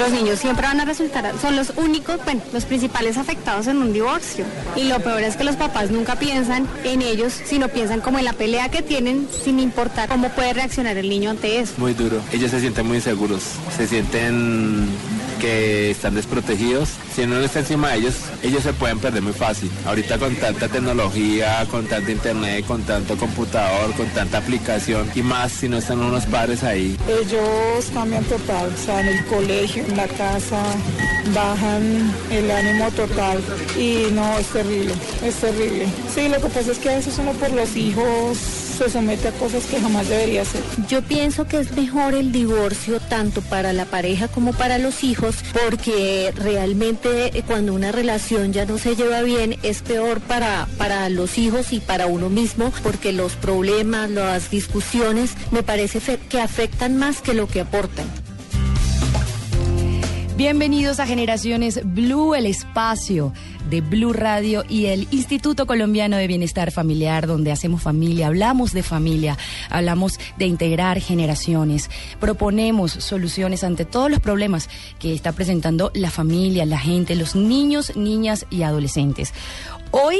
Los niños siempre van a resultar, son los únicos, bueno, los principales afectados en un divorcio. Y lo peor es que los papás nunca piensan en ellos, sino piensan como en la pelea que tienen sin importar cómo puede reaccionar el niño ante eso. Muy duro. Ellos se sienten muy inseguros, se sienten que están desprotegidos. Si uno no está encima de ellos, ellos se pueden perder muy fácil. Ahorita con tanta tecnología, con tanto internet, con tanto computador, con tanta aplicación y más si no están unos padres ahí. Ellos cambian total, o sea, en el colegio, en la casa, bajan el ánimo total y no, es terrible, es terrible. Sí, lo que pasa es que a veces uno por los hijos se somete a cosas que jamás debería hacer. Yo pienso que es mejor el divorcio tanto para la pareja como para los hijos porque realmente eh, cuando una relación ya no se lleva bien es peor para, para los hijos y para uno mismo porque los problemas, las discusiones me parece que afectan más que lo que aportan. Bienvenidos a Generaciones Blue, el espacio de Blue Radio y el Instituto Colombiano de Bienestar Familiar, donde hacemos familia, hablamos de familia, hablamos de integrar generaciones, proponemos soluciones ante todos los problemas que está presentando la familia, la gente, los niños, niñas y adolescentes. Hoy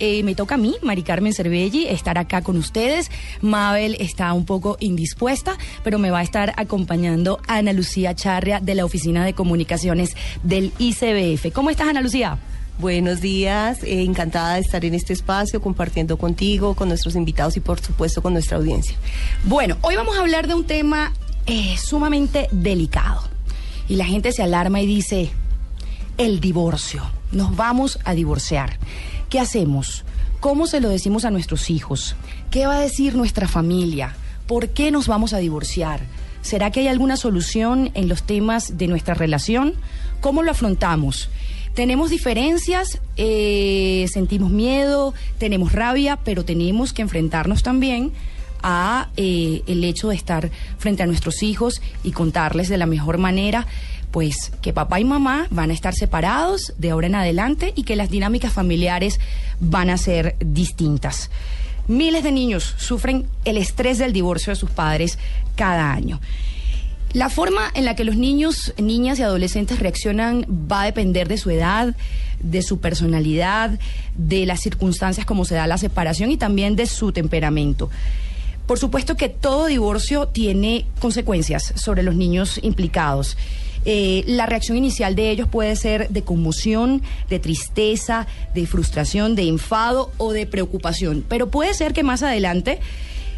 eh, me toca a mí, Mari Carmen Cervelli, estar acá con ustedes. Mabel está un poco indispuesta, pero me va a estar acompañando Ana Lucía Charria de la Oficina de Comunicaciones del ICBF. ¿Cómo estás, Ana Lucía? Buenos días, eh, encantada de estar en este espacio compartiendo contigo, con nuestros invitados y por supuesto con nuestra audiencia. Bueno, hoy vamos a hablar de un tema eh, sumamente delicado. Y la gente se alarma y dice, el divorcio, nos vamos a divorciar. ¿Qué hacemos? ¿Cómo se lo decimos a nuestros hijos? ¿Qué va a decir nuestra familia? ¿Por qué nos vamos a divorciar? ¿Será que hay alguna solución en los temas de nuestra relación? ¿Cómo lo afrontamos? Tenemos diferencias, eh, sentimos miedo, tenemos rabia, pero tenemos que enfrentarnos también a eh, el hecho de estar frente a nuestros hijos y contarles de la mejor manera pues que papá y mamá van a estar separados de ahora en adelante y que las dinámicas familiares van a ser distintas. Miles de niños sufren el estrés del divorcio de sus padres cada año. La forma en la que los niños, niñas y adolescentes reaccionan va a depender de su edad, de su personalidad, de las circunstancias como se da la separación y también de su temperamento. Por supuesto que todo divorcio tiene consecuencias sobre los niños implicados. Eh, la reacción inicial de ellos puede ser de conmoción, de tristeza, de frustración, de enfado o de preocupación. Pero puede ser que más adelante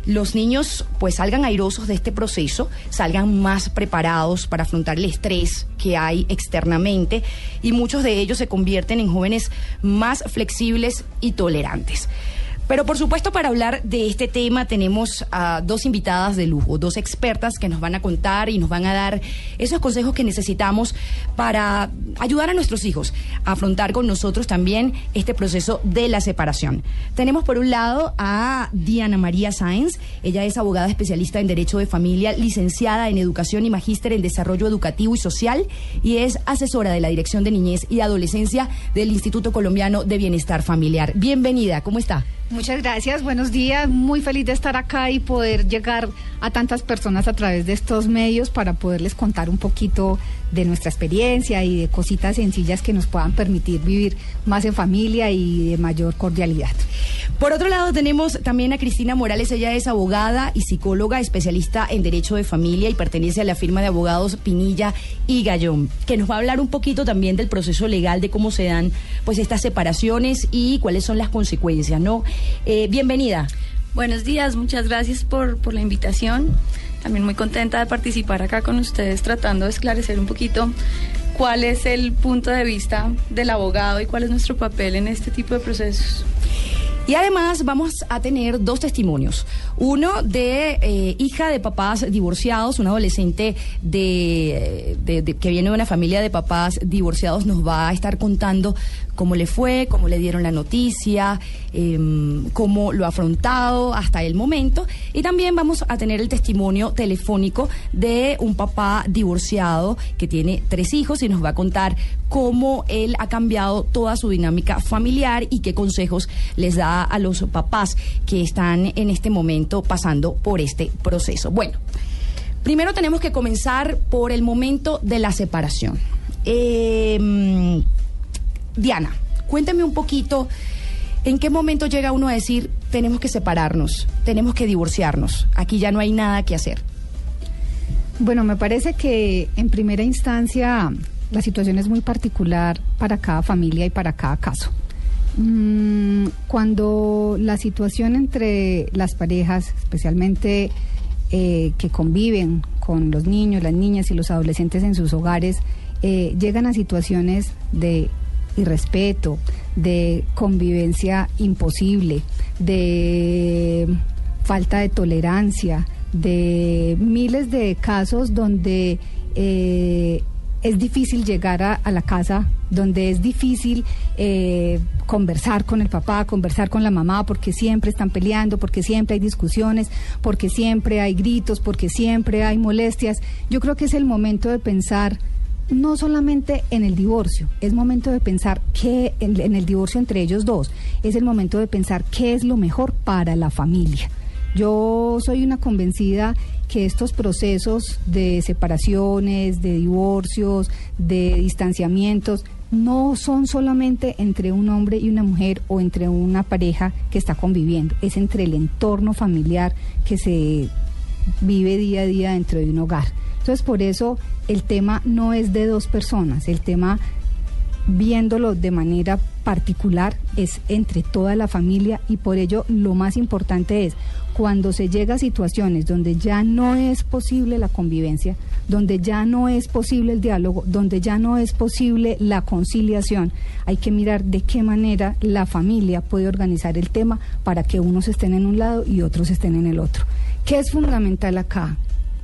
los niños pues salgan airosos de este proceso, salgan más preparados para afrontar el estrés que hay externamente y muchos de ellos se convierten en jóvenes más flexibles y tolerantes. Pero por supuesto para hablar de este tema tenemos a dos invitadas de lujo, dos expertas que nos van a contar y nos van a dar esos consejos que necesitamos para ayudar a nuestros hijos a afrontar con nosotros también este proceso de la separación. Tenemos por un lado a Diana María Sáenz, ella es abogada especialista en Derecho de Familia, licenciada en Educación y magíster en Desarrollo Educativo y Social y es asesora de la Dirección de Niñez y Adolescencia del Instituto Colombiano de Bienestar Familiar. Bienvenida, ¿cómo está? Muchas gracias, buenos días. Muy feliz de estar acá y poder llegar a tantas personas a través de estos medios para poderles contar un poquito de nuestra experiencia y de cositas sencillas que nos puedan permitir vivir más en familia y de mayor cordialidad. Por otro lado, tenemos también a Cristina Morales. Ella es abogada y psicóloga, especialista en Derecho de Familia y pertenece a la firma de abogados Pinilla y Gallón, que nos va a hablar un poquito también del proceso legal, de cómo se dan pues estas separaciones y cuáles son las consecuencias, ¿no? Eh, bienvenida. Buenos días, muchas gracias por, por la invitación. También muy contenta de participar acá con ustedes tratando de esclarecer un poquito cuál es el punto de vista del abogado y cuál es nuestro papel en este tipo de procesos. Y además vamos a tener dos testimonios. Uno de eh, hija de papás divorciados, un adolescente de, que viene de una familia de papás divorciados, nos va a estar contando cómo le fue, cómo le dieron la noticia, em, cómo lo ha afrontado hasta el momento. Y también vamos a tener el testimonio telefónico de un papá divorciado que tiene tres hijos y nos va a contar cómo él ha cambiado toda su dinámica familiar y qué consejos les da a los papás que están en este momento pasando por este proceso. Bueno, primero tenemos que comenzar por el momento de la separación. Eh, Diana, cuéntame un poquito en qué momento llega uno a decir tenemos que separarnos, tenemos que divorciarnos, aquí ya no hay nada que hacer. Bueno, me parece que en primera instancia la situación es muy particular para cada familia y para cada caso. Mm, cuando la situación entre las parejas, especialmente eh, que conviven con los niños, las niñas y los adolescentes en sus hogares, eh, llegan a situaciones de irrespeto, de convivencia imposible, de falta de tolerancia, de miles de casos donde eh, es difícil llegar a, la casa, donde es difícil eh, conversar con el papá, conversar con la mamá, porque siempre están peleando, porque siempre hay discusiones, porque siempre hay gritos, porque siempre hay molestias. Yo creo que es el momento de pensar no solamente en el divorcio, es momento de pensar qué en, el divorcio entre ellos dos, es el momento de pensar qué es lo mejor para la familia. Yo soy una convencida que estos procesos de separaciones, de divorcios, de distanciamientos, no son solamente entre un hombre y una mujer o entre una pareja que está conviviendo, es entre el entorno familiar que se vive día a día dentro de un hogar. Entonces, por eso el tema no es de dos personas, el tema viéndolo de manera particular es entre toda la familia y por ello lo más importante es cuando se llega a situaciones donde ya no es posible la convivencia, donde ya no es posible el diálogo, donde ya no es posible la conciliación, hay que mirar de qué manera la familia puede organizar el tema para que unos estén en un lado y otros estén en el otro. ¿Qué es fundamental acá?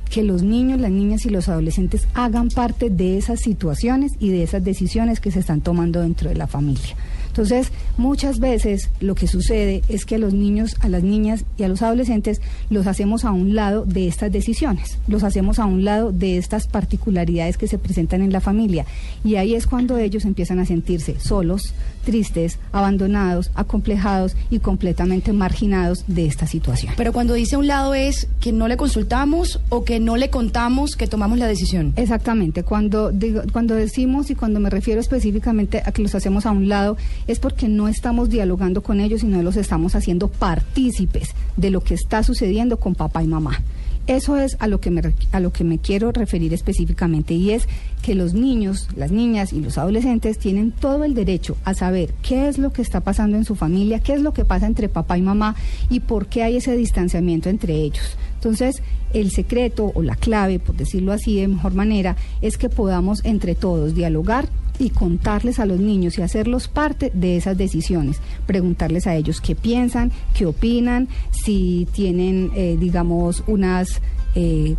que los niños, las niñas y los adolescentes hagan parte de esas situaciones y de esas decisiones que se están tomando dentro de la familia. Entonces, muchas veces lo que sucede es que a los niños, a las niñas y a los adolescentes los hacemos a un lado de estas decisiones, los hacemos a un lado de estas particularidades que se presentan en la familia. Y ahí es cuando ellos empiezan a sentirse solos, tristes, abandonados, acomplejados y completamente marginados de esta situación. Pero cuando dice a un lado es que no le consultamos o que no le contamos que tomamos la decisión. Exactamente, cuando, cuando decimos y cuando me refiero específicamente a que los hacemos a un lado es porque no estamos dialogando con ellos, sino los estamos haciendo partícipes de lo que está sucediendo con papá y mamá. Eso es a lo que me a lo que me quiero referir específicamente y es que los niños, las niñas y los adolescentes tienen todo el derecho a saber qué es lo que está pasando en su familia, qué es lo que pasa entre papá y mamá y por qué hay ese distanciamiento entre ellos. Entonces, el secreto o la clave, por decirlo así de mejor manera, es que podamos entre todos dialogar y contarles a los niños y hacerlos parte de esas decisiones, preguntarles a ellos qué piensan, qué opinan, si tienen, eh, digamos, unas... Eh,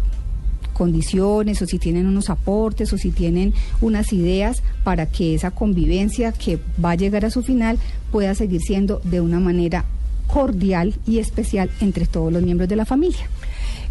condiciones o si tienen unos aportes o si tienen unas ideas para que esa convivencia que va a llegar a su final pueda seguir siendo de una manera cordial y especial entre todos los miembros de la familia.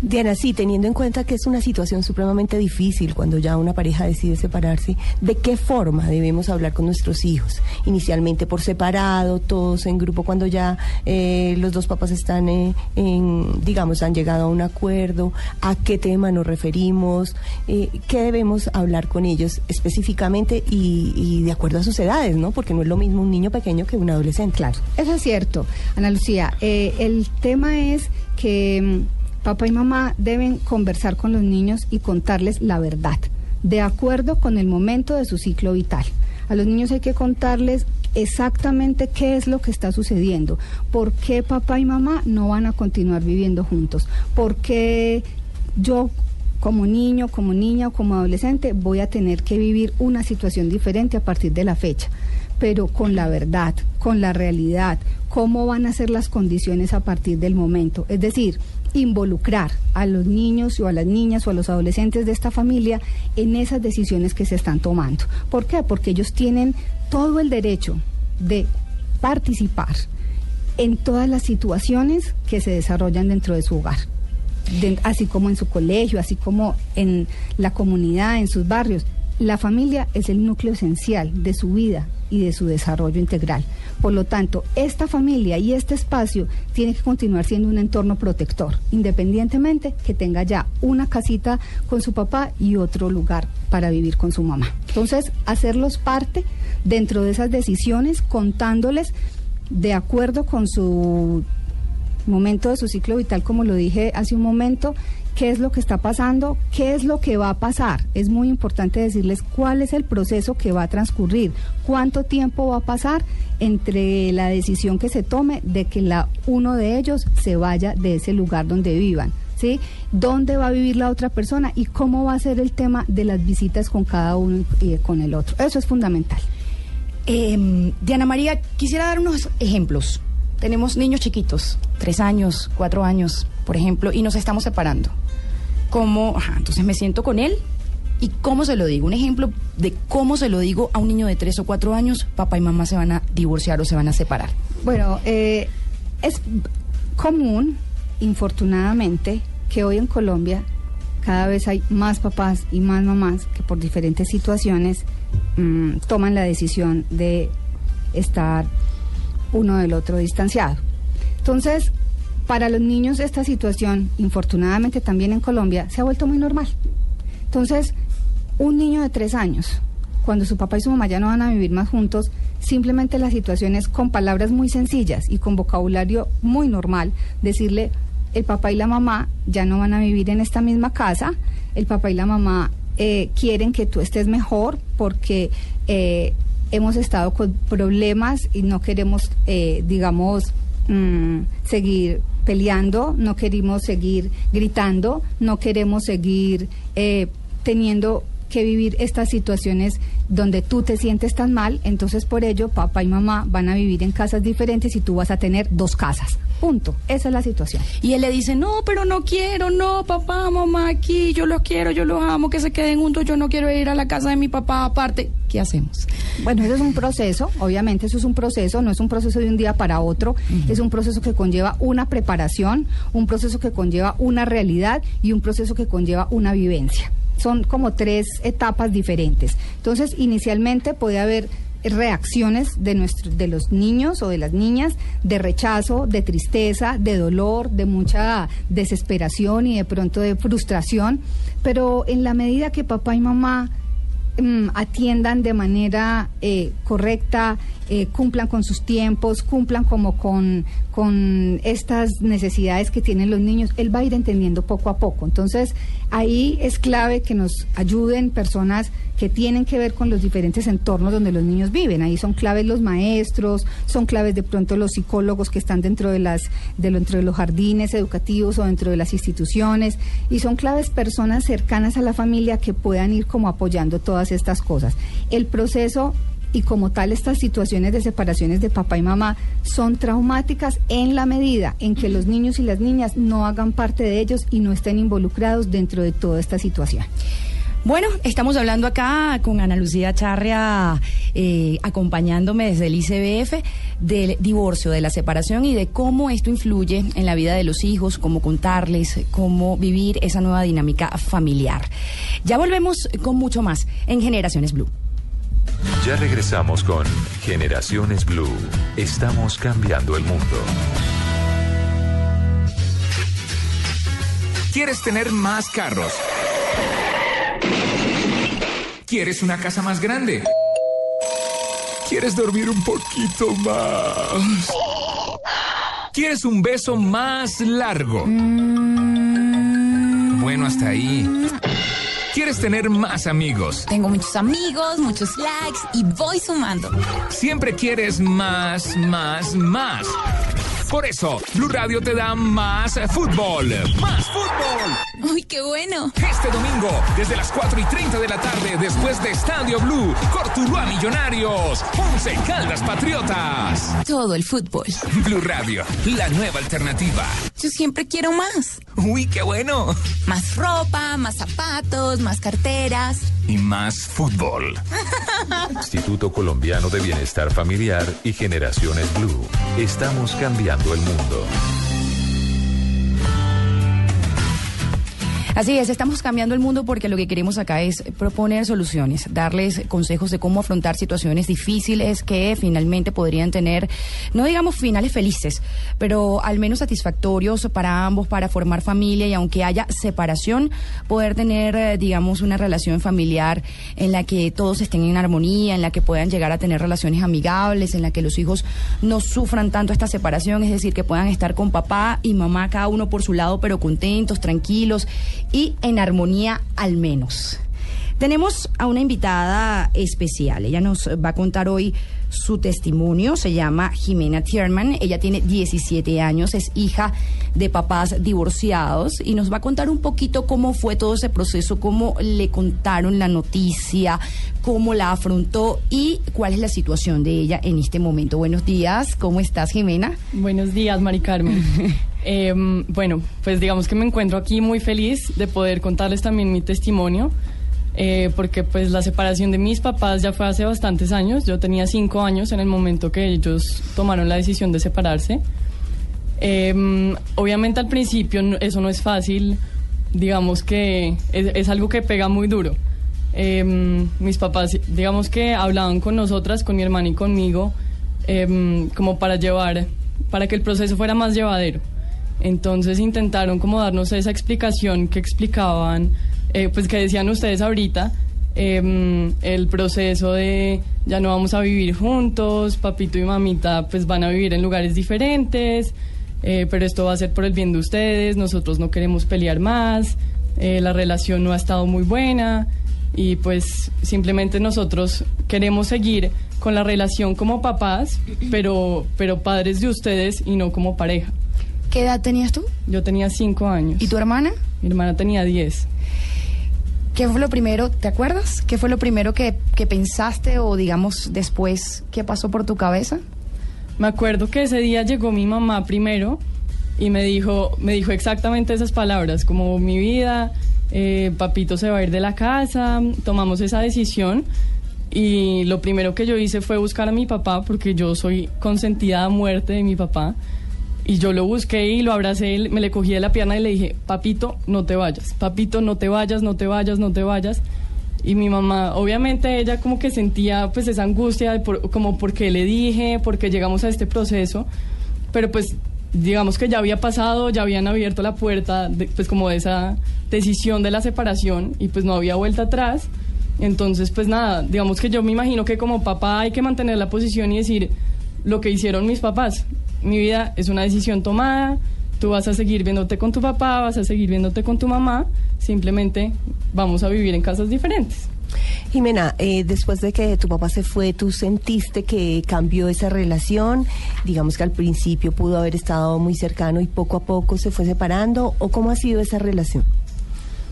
Diana, sí, teniendo en cuenta que es una situación supremamente difícil cuando ya una pareja decide separarse, ¿de qué forma debemos hablar con nuestros hijos? Inicialmente por separado, todos en grupo, cuando ya eh, los dos papás están eh, en, digamos, han llegado a un acuerdo, ¿a qué tema nos referimos? Eh, ¿Qué debemos hablar con ellos específicamente y, y, de acuerdo a sus edades, ¿no? Porque no es lo mismo un niño pequeño que un adolescente. Claro, eso es cierto, Ana Lucía. el tema es que mm, Papá y mamá deben conversar con los niños y contarles la verdad, de acuerdo con el momento de su ciclo vital. A los niños hay que contarles exactamente qué es lo que está sucediendo, por qué papá y mamá no van a continuar viviendo juntos, por qué yo como niño, como niña o como adolescente voy a tener que vivir una situación diferente a partir de la fecha, pero con la verdad, con la realidad, cómo van a ser las condiciones a partir del momento. Es decir, involucrar a los niños o a las niñas o a los adolescentes de esta familia en esas decisiones que se están tomando. ¿Por qué? Porque ellos tienen todo el derecho de participar en todas las situaciones que se desarrollan dentro de su hogar. así como en su colegio, así como en la comunidad, en sus barrios. La familia es el núcleo esencial de su vida, y de su desarrollo integral. Por lo tanto, esta familia y este espacio tiene que continuar siendo un entorno protector, independientemente que tenga ya una casita con su papá y otro lugar para vivir con su mamá. Entonces, hacerlos parte dentro de esas decisiones, contándoles de acuerdo con su momento de su ciclo vital, como lo dije hace un momento, qué es lo que está pasando, qué es lo que va a pasar. Es muy importante decirles cuál es el proceso que va a transcurrir, cuánto tiempo va a pasar entre la decisión que se tome de que la, uno de ellos se vaya de ese lugar donde vivan. ¿Sí? ¿Dónde va a vivir la otra persona y cómo va a ser el tema de las visitas con cada uno y con el otro? Eso es fundamental. Eh, Diana María, quisiera dar unos ejemplos. Tenemos niños chiquitos, tres años, cuatro años, por ejemplo, y nos estamos separando cómo, entonces me siento con él y cómo se lo digo. Un ejemplo de cómo se lo digo a un niño de tres o cuatro años, papá y mamá se van a divorciar o se van a separar. Bueno, eh, es común, infortunadamente, que hoy en Colombia cada vez hay más papás y más mamás que por diferentes situaciones mm, toman la decisión de estar uno del otro distanciado. Entonces, para los niños esta situación, infortunadamente también en Colombia, se ha vuelto muy normal. Entonces, un niño de tres años, cuando su papá y su mamá ya no van a vivir más juntos, simplemente la situación es con palabras muy sencillas y con vocabulario muy normal, decirle, el papá y la mamá ya no van a vivir en esta misma casa, el papá y la mamá eh, quieren que tú estés mejor porque eh, hemos estado con problemas y no queremos, eh, digamos, mm, seguir peleando, no queremos seguir gritando, no queremos seguir eh, teniendo que vivir estas situaciones donde tú te sientes tan mal, entonces por ello papá y mamá van a vivir en casas diferentes y tú vas a tener dos casas. Punto. Esa es la situación. Y él le dice, no, pero no quiero, no, papá, mamá, aquí, yo los quiero, yo los amo, que se queden juntos, yo no quiero ir a la casa de mi papá aparte. ¿Qué hacemos? Bueno, eso es un proceso, obviamente eso es un proceso, no es un proceso de un día para otro, es un proceso que conlleva una preparación, un proceso que conlleva una realidad y un proceso que conlleva una vivencia. Son como tres etapas diferentes. Entonces, inicialmente puede haber reacciones de, nuestro, de los niños o de las niñas de rechazo, de tristeza, de dolor, de mucha desesperación y de pronto de frustración, pero en la medida que papá y mamá mm, atiendan de manera eh, correcta, eh, cumplan con sus tiempos, cumplan como con, con estas necesidades que tienen los niños, él va a ir entendiendo poco a poco. Entonces, Ahí es clave que nos ayuden personas que tienen que ver con los diferentes entornos donde los niños viven. Ahí son claves los maestros, son claves de pronto los psicólogos que están dentro de las de dentro de los jardines educativos o dentro de las instituciones y son claves personas cercanas a la familia que puedan ir como apoyando todas estas cosas. El proceso y como tal estas situaciones de separaciones de papá y mamá son traumáticas en la medida en que los niños y las niñas no hagan parte de ellos y no estén involucrados dentro de toda esta situación. Bueno, estamos hablando acá con Ana Lucía Charria, eh, acompañándome desde el ICBF, del divorcio, de la separación y de cómo esto influye en la vida de los hijos, cómo contarles, cómo vivir esa nueva dinámica familiar. Ya volvemos con mucho más en Generaciones Blue. Ya regresamos con Generaciones Blue. Estamos cambiando el mundo. ¿Quieres tener más carros? ¿Quieres una casa más grande? ¿Quieres dormir un poquito más? ¿Quieres un beso más largo? Bueno, hasta ahí. ¿Quieres tener más amigos? Tengo muchos amigos, muchos likes y voy sumando. Siempre quieres más, más, más. Por eso, Blue Radio te da más fútbol. ¡Más fútbol! ¡Uy, qué bueno! Este domingo, desde las 4 y 30 de la tarde, después de Estadio Blue, Cortuluá Millonarios, Once Caldas Patriotas. Todo el fútbol. Blue Radio, la nueva alternativa. Yo siempre quiero más. ¡Uy, qué bueno! Más ropa, más zapatos, más carteras. Y más fútbol. Instituto Colombiano de Bienestar Familiar y Generaciones Blue. Estamos cambiando el mundo. Así es, estamos cambiando el mundo porque lo que queremos acá es proponer soluciones, darles consejos de cómo afrontar situaciones difíciles que finalmente podrían tener, no digamos finales felices, pero al menos satisfactorios para ambos, para formar familia y aunque haya separación, poder tener, eh, digamos, una relación familiar en la que todos estén en armonía, en la que puedan llegar a tener relaciones amigables, en la que los hijos no sufran tanto esta separación, es decir, que puedan estar con papá y mamá cada uno por su lado, pero contentos, tranquilos y en armonía al menos. Tenemos a una invitada especial. Ella nos va a contar hoy su testimonio. Se llama Jimena Tierman. Ella tiene 17 años, es hija de papás divorciados y nos va a contar un poquito cómo fue todo ese proceso, cómo le contaron la noticia, cómo la afrontó y cuál es la situación de ella en este momento. Buenos días, ¿cómo estás, Jimena? Buenos días, Mari Carmen. Eh, bueno, pues digamos que me encuentro aquí muy feliz de poder contarles también mi testimonio, eh, porque pues la separación de mis papás ya fue hace bastantes años. Yo tenía cinco años en el momento que ellos tomaron la decisión de separarse. Eh, obviamente al principio eso no es fácil, digamos que es, es algo que pega muy duro. Eh, mis papás, digamos que hablaban con nosotras, con mi hermana y conmigo, eh, como para llevar, para que el proceso fuera más llevadero. Entonces intentaron como darnos esa explicación que explicaban, eh, pues que decían ustedes ahorita, eh, el proceso de ya no vamos a vivir juntos, papito y mamita pues van a vivir en lugares diferentes, eh, pero esto va a ser por el bien de ustedes, nosotros no queremos pelear más, eh, la relación no ha estado muy buena y pues simplemente nosotros queremos seguir con la relación como papás, pero, pero padres de ustedes y no como pareja. ¿Qué edad tenías tú? Yo tenía cinco años. ¿Y tu hermana? Mi hermana tenía diez. ¿Qué fue lo primero, te acuerdas? ¿Qué fue lo primero que, que pensaste o digamos después qué pasó por tu cabeza? Me acuerdo que ese día llegó mi mamá primero y me dijo, me dijo exactamente esas palabras, como mi vida, eh, papito se va a ir de la casa, tomamos esa decisión y lo primero que yo hice fue buscar a mi papá porque yo soy consentida a muerte de mi papá y yo lo busqué y lo abracé, me le cogí de la pierna y le dije, papito, no te vayas, papito, no te vayas, no te vayas, no te vayas. Y mi mamá, obviamente ella como que sentía pues esa angustia de por- como porque le dije, porque llegamos a este proceso, pero pues digamos que ya había pasado, ya habían abierto la puerta pues como de esa decisión de la separación y pues no había vuelta atrás. Entonces pues nada, digamos que yo me imagino que como papá hay que mantener la posición y decir lo que hicieron mis papás. Mi vida es una decisión tomada, tú vas a seguir viéndote con tu papá, vas a seguir viéndote con tu mamá, simplemente vamos a vivir en casas diferentes. Jimena, eh, después de que tu papá se fue, ¿tú sentiste que cambió esa relación? Digamos que al principio pudo haber estado muy cercano y poco a poco se fue separando, ¿o cómo ha sido esa relación?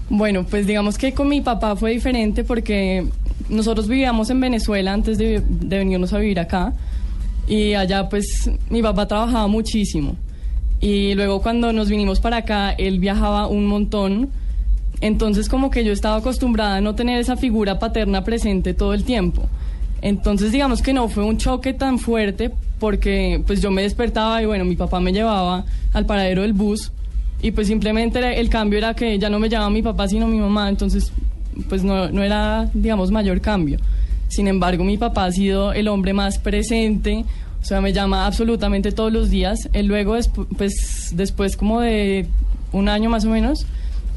Bueno, pues digamos que con mi papá fue diferente porque nosotros vivíamos en Venezuela antes de, de venirnos a vivir acá y allá pues mi papá trabajaba muchísimo. Y luego cuando nos vinimos para acá él viajaba un montón. Entonces como que yo estaba acostumbrada a no tener esa figura paterna presente todo el tiempo. Entonces digamos que no fue un choque tan fuerte porque pues yo me despertaba y bueno mi papá me llevaba al paradero del bus. Y pues simplemente el cambio era que ya no me llamaba mi papá sino mi mamá. Entonces pues no, no era digamos mayor cambio sin embargo mi papá ha sido el hombre más presente o sea me llama absolutamente todos los días. Él luego pues después como de un año más o menos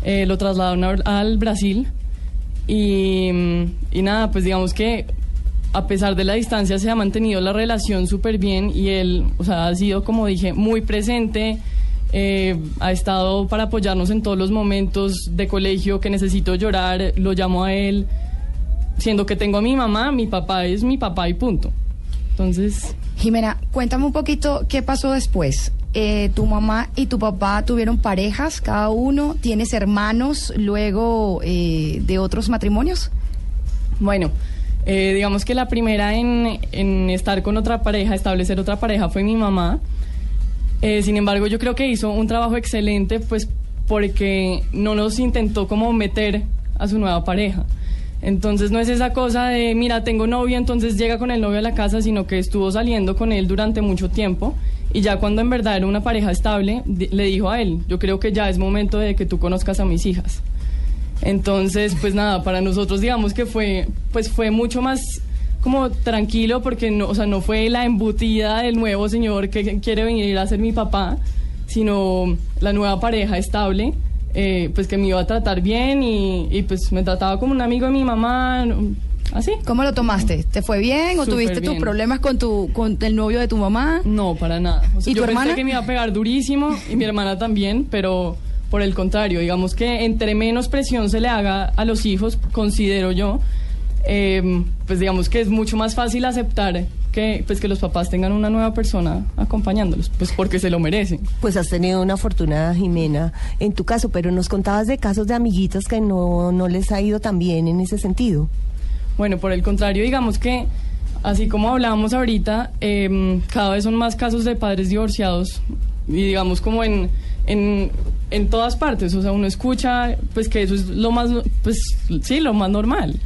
eh, lo trasladaron al Brasil. Y, mm, y nada, pues digamos que a pesar de la distancia se ha mantenido la relación súper bien y él, o sea, ha sido, como dije, muy presente, eh, ha estado para apoyarnos en todos los momentos de colegio que necesito llorar, lo llamo a él, siendo que tengo a mi mamá, mi papá es mi papá y punto. Entonces... Jimena, cuéntame un poquito qué pasó después. Eh, tu mamá y tu papá tuvieron parejas, cada uno. ¿Tienes hermanos luego eh, de otros matrimonios? Bueno, eh, digamos que la primera en, en estar con otra pareja, establecer otra pareja, fue mi mamá. Eh, sin embargo, yo creo que hizo un trabajo excelente, pues porque no nos intentó como meter a su nueva pareja. Entonces no es esa cosa de, mira, tengo novio, entonces llega con el novio a la casa, sino que estuvo saliendo con él durante mucho tiempo y ya cuando en verdad era una pareja estable, le dijo a él, yo creo que ya es momento de que tú conozcas a mis hijas. Entonces, pues nada, para nosotros digamos que fue, pues fue mucho más como tranquilo porque no, o sea, no fue la embutida del nuevo señor que quiere venir a ser mi papá, sino la nueva pareja estable, eh, pues que me iba a tratar bien y, y, pues me trataba como un amigo de mi mamá, así. ¿Cómo lo tomaste? ¿Te fue bien o Súper tuviste tus problemas con tu con el novio de tu mamá? No, para nada. O sea, ¿Y yo tu pensé hermana? que me iba a pegar durísimo y mi hermana también, pero por el contrario, digamos que entre menos presión se le haga a los hijos, considero yo, eh, pues digamos que es mucho más fácil aceptar que pues que los papás tengan una nueva persona acompañándolos, pues porque se lo merecen. Pues has tenido una afortunada Jimena en tu caso, pero nos contabas de casos de amiguitas que no, no les ha ido tan bien en ese sentido. Bueno, por el contrario, digamos que, así como hablábamos ahorita, eh, cada vez son más casos de padres divorciados y digamos como en, en, en todas partes, o sea, uno escucha pues que eso es lo más, pues sí, lo más normal.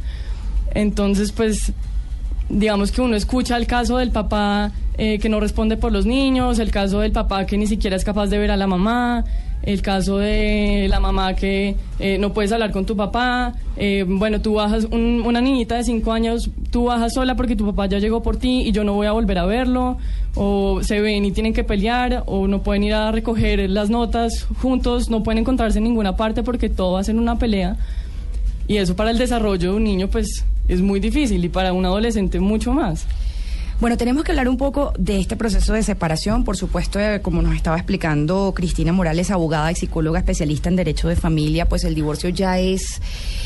Entonces, pues, digamos que uno escucha el caso del papá eh, que no responde por los niños, el caso del papá que ni siquiera es capaz de ver a la mamá, el caso de la mamá que eh, no puedes hablar con tu papá, eh, bueno, tú bajas, un- una niñita de 5 años, tú bajas sola porque tu papá ya llegó por ti y yo no voy a volver a verlo, o se ven y tienen que pelear, o no pueden ir a recoger las notas juntos, no pueden encontrarse en ninguna parte porque todo va a ser una pelea. Y eso para el desarrollo de un niño pues es muy difícil y para un adolescente mucho más. Bueno, tenemos que hablar un poco de este proceso de separación. Por supuesto, eh, como nos estaba explicando Cristina Morales, abogada y psicóloga especialista en derecho de familia, pues el divorcio ya es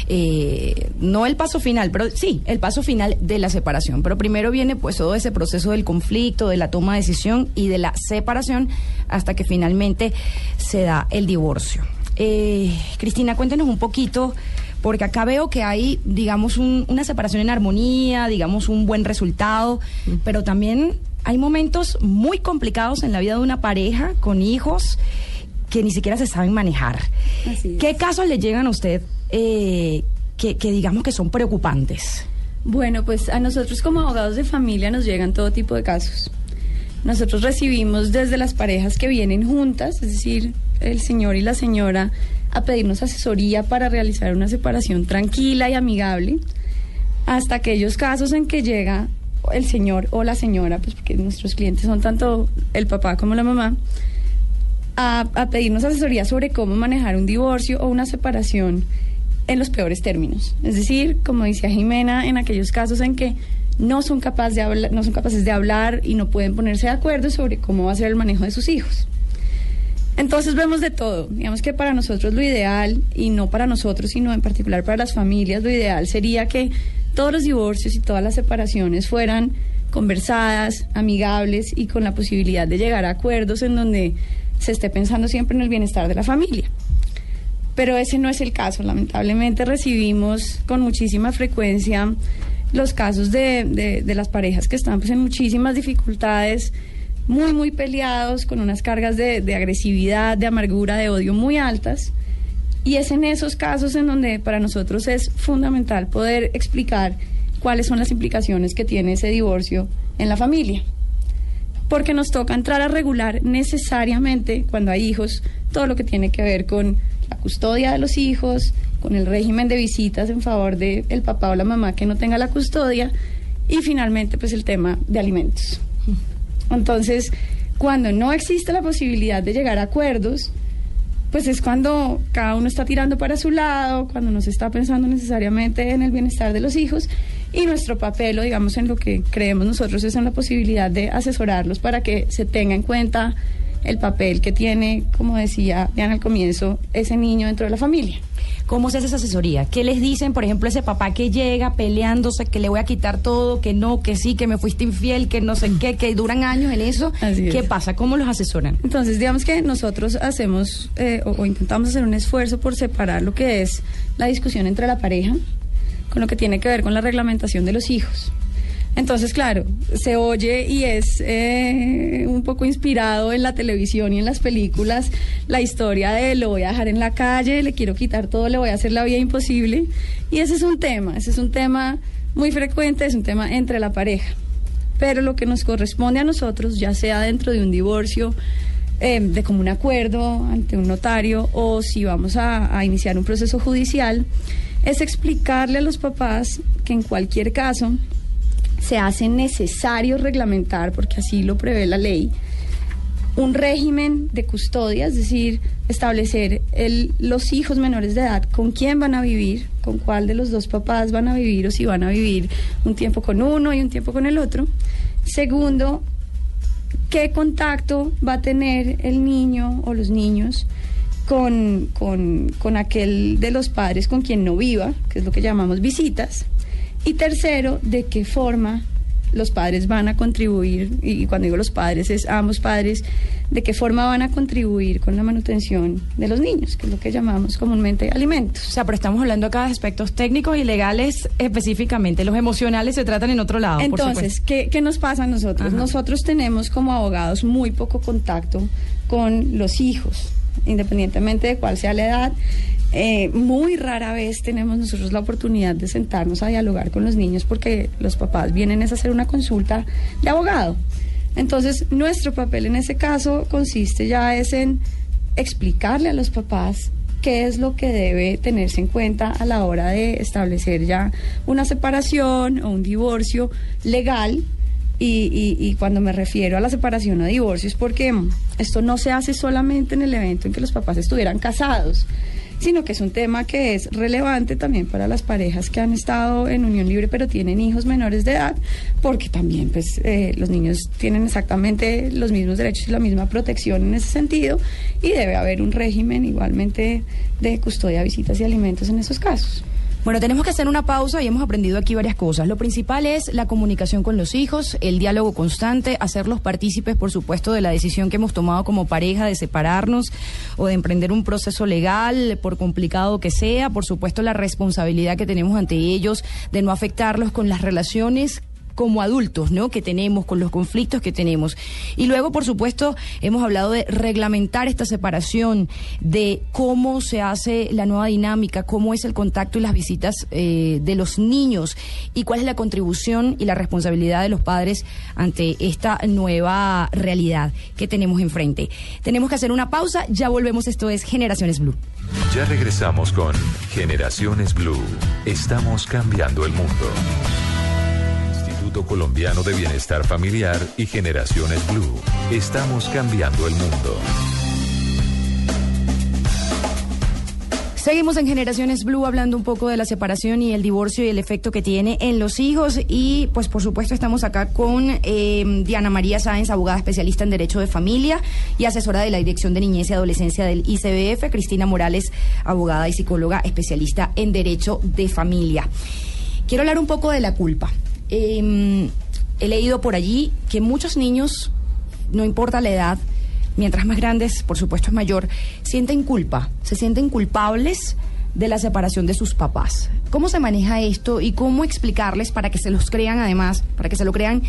eh, no el paso final, pero sí, el paso final de la separación. Pero primero viene pues todo ese proceso del conflicto, de la toma de decisión y de la separación hasta que finalmente se da el divorcio. Eh, Cristina, cuéntenos un poquito porque acá veo que hay, digamos, un- una separación en armonía, digamos, un buen resultado, pero también hay momentos muy complicados en la vida de una pareja con hijos que ni siquiera se saben manejar. ¿Qué casos le llegan a usted eh, que, que digamos que son preocupantes? Bueno, pues a nosotros como abogados de familia nos llegan todo tipo de casos. Nosotros recibimos desde las parejas que vienen juntas, es decir, el señor y la señora, a pedirnos asesoría para realizar una separación tranquila y amigable, hasta aquellos casos en que llega el señor o la señora, pues porque nuestros clientes son tanto el papá como la mamá, a, pedirnos asesoría sobre cómo manejar un divorcio o una separación en los peores términos. Es decir, como decía Jimena, en aquellos casos en que no son, capaz de hablar, no son capaces de hablar y no pueden ponerse de acuerdo sobre cómo va a ser el manejo de sus hijos. Entonces vemos de todo. Digamos que para nosotros lo ideal, y no para nosotros, sino en particular para las familias, lo ideal sería que todos los divorcios y todas las separaciones fueran conversadas, amigables y con la posibilidad de llegar a acuerdos en donde se esté pensando siempre en el bienestar de la familia. Pero ese no es el caso. Lamentablemente recibimos con muchísima frecuencia los casos de, de- las parejas que están pues, en muchísimas dificultades, muy, muy peleados, con unas cargas de, de agresividad, de amargura, de odio muy altas. Y es en esos casos en donde para nosotros es fundamental poder explicar cuáles son las implicaciones que tiene ese divorcio en la familia. Porque nos toca entrar a regular necesariamente cuando hay hijos todo lo que tiene que ver con la custodia de los hijos, con el régimen de visitas en favor del el papá o la mamá que no tenga la custodia y finalmente pues el tema de alimentos. Entonces, cuando no existe la posibilidad de llegar a acuerdos, pues es cuando cada uno está tirando para su lado, cuando no se está pensando necesariamente en el bienestar de los hijos y nuestro papel, o digamos en lo que creemos nosotros, es en la posibilidad de asesorarlos para que se tenga en cuenta el papel que tiene, como decía Diana al comienzo, ese niño dentro de la familia. ¿Cómo se hace esa asesoría? ¿Qué les dicen, por ejemplo, ese papá que llega peleándose, que le voy a quitar todo, que no, que sí, que me fuiste infiel, que no sé qué, que duran años en eso? Así es. ¿Qué pasa? ¿Cómo los asesoran? Entonces, digamos que nosotros hacemos eh, o, o intentamos hacer un esfuerzo por separar lo que es la discusión entre la pareja con lo que tiene que ver con la reglamentación de los hijos. Entonces, claro, se oye y es eh, un poco inspirado en la televisión y en las películas la historia de lo voy a dejar en la calle, le quiero quitar todo, le voy a hacer la vida imposible. Y ese es un tema, ese es un tema muy frecuente, es un tema entre la pareja. Pero lo que nos corresponde a nosotros, ya sea dentro de un divorcio, eh, de común acuerdo ante un notario o si vamos a, a iniciar un proceso judicial, es explicarle a los papás que en cualquier caso se hace necesario reglamentar, porque así lo prevé la ley, un régimen de custodia, es decir, establecer los hijos menores de edad, con quién van a vivir, con cuál de los dos papás van a vivir o si van a vivir un tiempo con uno y un tiempo con el otro. Segundo, qué contacto va a tener el niño o los niños con, con, con aquel de los padres con quien no viva, que es lo que llamamos visitas. Y tercero, de qué forma los padres van a contribuir, y cuando digo los padres es ambos padres, de qué forma van a contribuir con la manutención de los niños, que es lo que llamamos comúnmente alimentos. O sea, pero estamos hablando acá de aspectos técnicos y legales específicamente. Los emocionales se tratan en otro lado. Entonces. ¿qué, qué nos pasa a nosotros? Ajá. Nosotros tenemos como abogados muy poco contacto con los hijos, independientemente de cuál sea la edad. Eh, muy rara vez tenemos nosotros la oportunidad de sentarnos a dialogar con los niños porque los papás vienen a hacer una consulta de abogado. Entonces, nuestro papel en ese caso consiste ya es en explicarle a los papás qué es lo que debe tenerse en cuenta a la hora de establecer ya una separación o un divorcio legal. Y, y- cuando me refiero a la separación o divorcio es porque esto no se hace solamente en el evento en que los papás estuvieran casados, sino que es un tema que es relevante también para las parejas que han estado en unión libre pero tienen hijos menores de edad, porque también pues eh, los niños tienen exactamente los mismos derechos y la misma protección en ese sentido y debe haber un régimen igualmente de custodia, visitas y alimentos en esos casos. Bueno, tenemos que hacer una pausa y hemos aprendido aquí varias cosas. Lo principal es la comunicación con los hijos, el diálogo constante, hacerlos partícipes, por supuesto, de la decisión que hemos tomado como pareja de separarnos o de emprender un proceso legal, por complicado que sea. Por supuesto, la responsabilidad que tenemos ante ellos de no afectarlos con las relaciones como adultos, ¿no? Que tenemos, con los conflictos que tenemos. Y luego, por supuesto, hemos hablado de reglamentar esta separación, de cómo se hace la nueva dinámica, cómo es el contacto y las visitas eh, de los niños y cuál es la contribución y la responsabilidad de los padres ante esta nueva realidad que tenemos enfrente. Tenemos que hacer una pausa, ya volvemos, esto es Generaciones Blue. Ya regresamos con Generaciones Blue. Estamos cambiando el mundo. Colombiano de Bienestar Familiar y Generaciones Blue. Estamos cambiando el mundo. Seguimos en Generaciones Blue hablando un poco de la separación y el divorcio y el efecto que tiene en los hijos. Y pues por supuesto estamos acá con eh, Diana María Sáenz, abogada especialista en Derecho de Familia y asesora de la Dirección de Niñez y Adolescencia del ICBF. Cristina Morales, abogada y psicóloga especialista en Derecho de Familia. Quiero hablar un poco de la culpa. Eh, he leído por allí que muchos niños, no importa la edad, mientras más grandes, por supuesto es mayor, sienten culpa, se sienten culpables de la separación de sus papás. ¿Cómo se maneja esto y cómo explicarles para que se los crean además, para que se lo crean,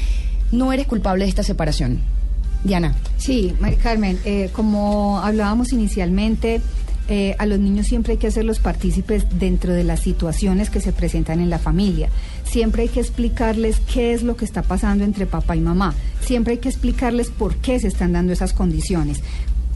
no eres culpable de esta separación? Diana. Sí, Carmen, eh, como hablábamos inicialmente, eh, a los niños siempre hay que hacerlos partícipes dentro de las situaciones que se presentan en la familia. Siempre hay que explicarles qué es lo que está pasando entre papá y mamá. Siempre hay que explicarles por qué se están dando esas condiciones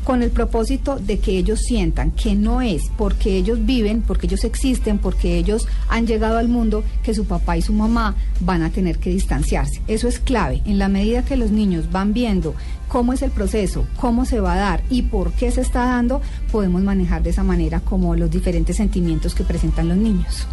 con el propósito de que ellos sientan que no es porque ellos viven, porque ellos existen, porque ellos han llegado al mundo, que su papá y su mamá van a tener que distanciarse. Eso es clave. En la medida que los niños van viendo cómo es el proceso, cómo se va a dar y por qué se está dando, podemos manejar de esa manera como los diferentes sentimientos que presentan los niños.